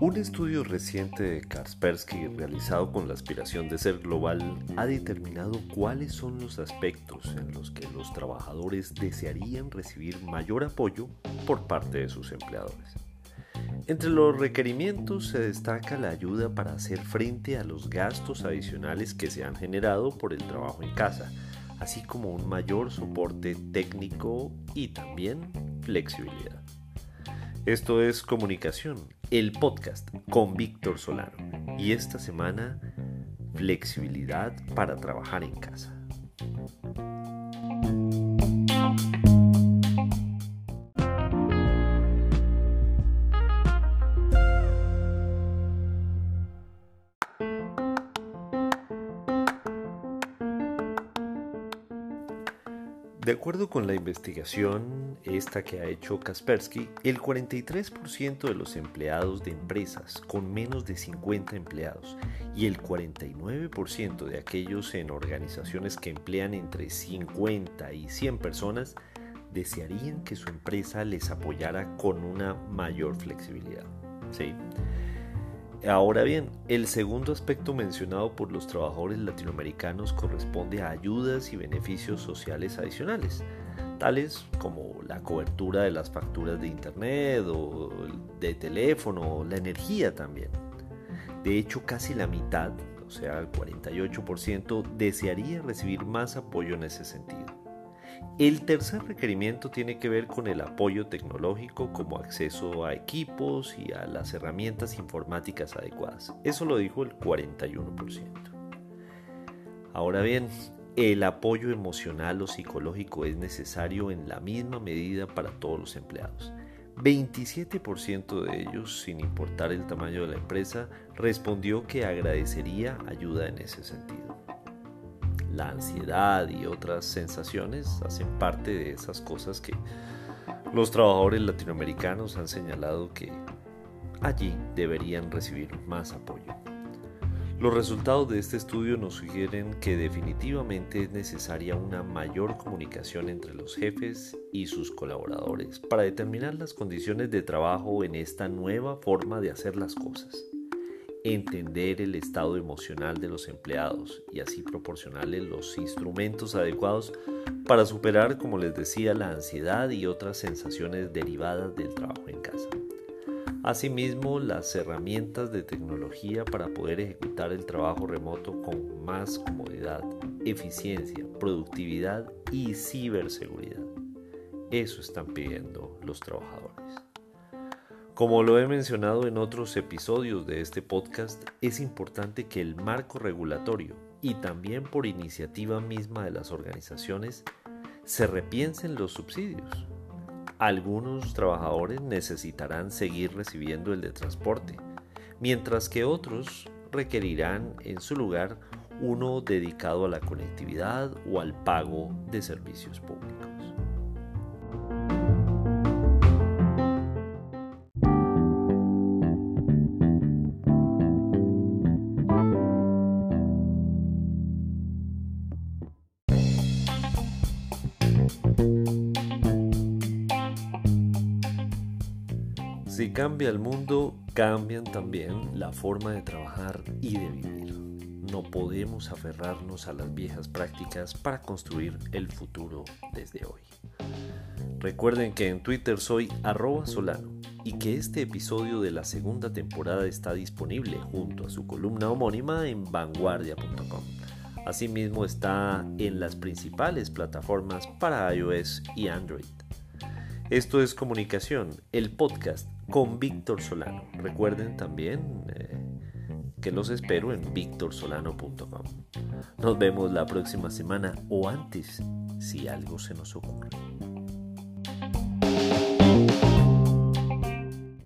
Un estudio reciente de Kaspersky realizado con la aspiración de ser global ha determinado cuáles son los aspectos en los que los trabajadores desearían recibir mayor apoyo por parte de sus empleadores. Entre los requerimientos se destaca la ayuda para hacer frente a los gastos adicionales que se han generado por el trabajo en casa, así como un mayor soporte técnico y también flexibilidad. Esto es Comunicación, el podcast con Víctor Solano. Y esta semana, flexibilidad para trabajar en casa. De acuerdo con la investigación, esta que ha hecho Kaspersky, el 43% de los empleados de empresas con menos de 50 empleados y el 49% de aquellos en organizaciones que emplean entre 50 y 100 personas desearían que su empresa les apoyara con una mayor flexibilidad. ¿Sí? Ahora bien, el segundo aspecto mencionado por los trabajadores latinoamericanos corresponde a ayudas y beneficios sociales adicionales, tales como la cobertura de las facturas de internet o de teléfono, la energía también. De hecho, casi la mitad, o sea, el 48%, desearía recibir más apoyo en ese sentido. El tercer requerimiento tiene que ver con el apoyo tecnológico como acceso a equipos y a las herramientas informáticas adecuadas. Eso lo dijo el 41%. Ahora bien, el apoyo emocional o psicológico es necesario en la misma medida para todos los empleados. 27% de ellos, sin importar el tamaño de la empresa, respondió que agradecería ayuda en ese sentido la ansiedad y otras sensaciones hacen parte de esas cosas que los trabajadores latinoamericanos han señalado que allí deberían recibir más apoyo. Los resultados de este estudio nos sugieren que definitivamente es necesaria una mayor comunicación entre los jefes y sus colaboradores para determinar las condiciones de trabajo en esta nueva forma de hacer las cosas entender el estado emocional de los empleados y así proporcionarles los instrumentos adecuados para superar, como les decía, la ansiedad y otras sensaciones derivadas del trabajo en casa. Asimismo, las herramientas de tecnología para poder ejecutar el trabajo remoto con más comodidad, eficiencia, productividad y ciberseguridad. Eso están pidiendo los trabajadores. Como lo he mencionado en otros episodios de este podcast, es importante que el marco regulatorio y también por iniciativa misma de las organizaciones se repiensen los subsidios. Algunos trabajadores necesitarán seguir recibiendo el de transporte, mientras que otros requerirán en su lugar uno dedicado a la conectividad o al pago de servicios públicos. Si cambia el mundo, cambian también la forma de trabajar y de vivir. No podemos aferrarnos a las viejas prácticas para construir el futuro desde hoy. Recuerden que en Twitter soy arroba solano y que este episodio de la segunda temporada está disponible junto a su columna homónima en vanguardia.com. Asimismo está en las principales plataformas para iOS y Android. Esto es Comunicación, el podcast con Víctor Solano. Recuerden también eh, que los espero en victorsolano.com. Nos vemos la próxima semana o antes si algo se nos ocurre.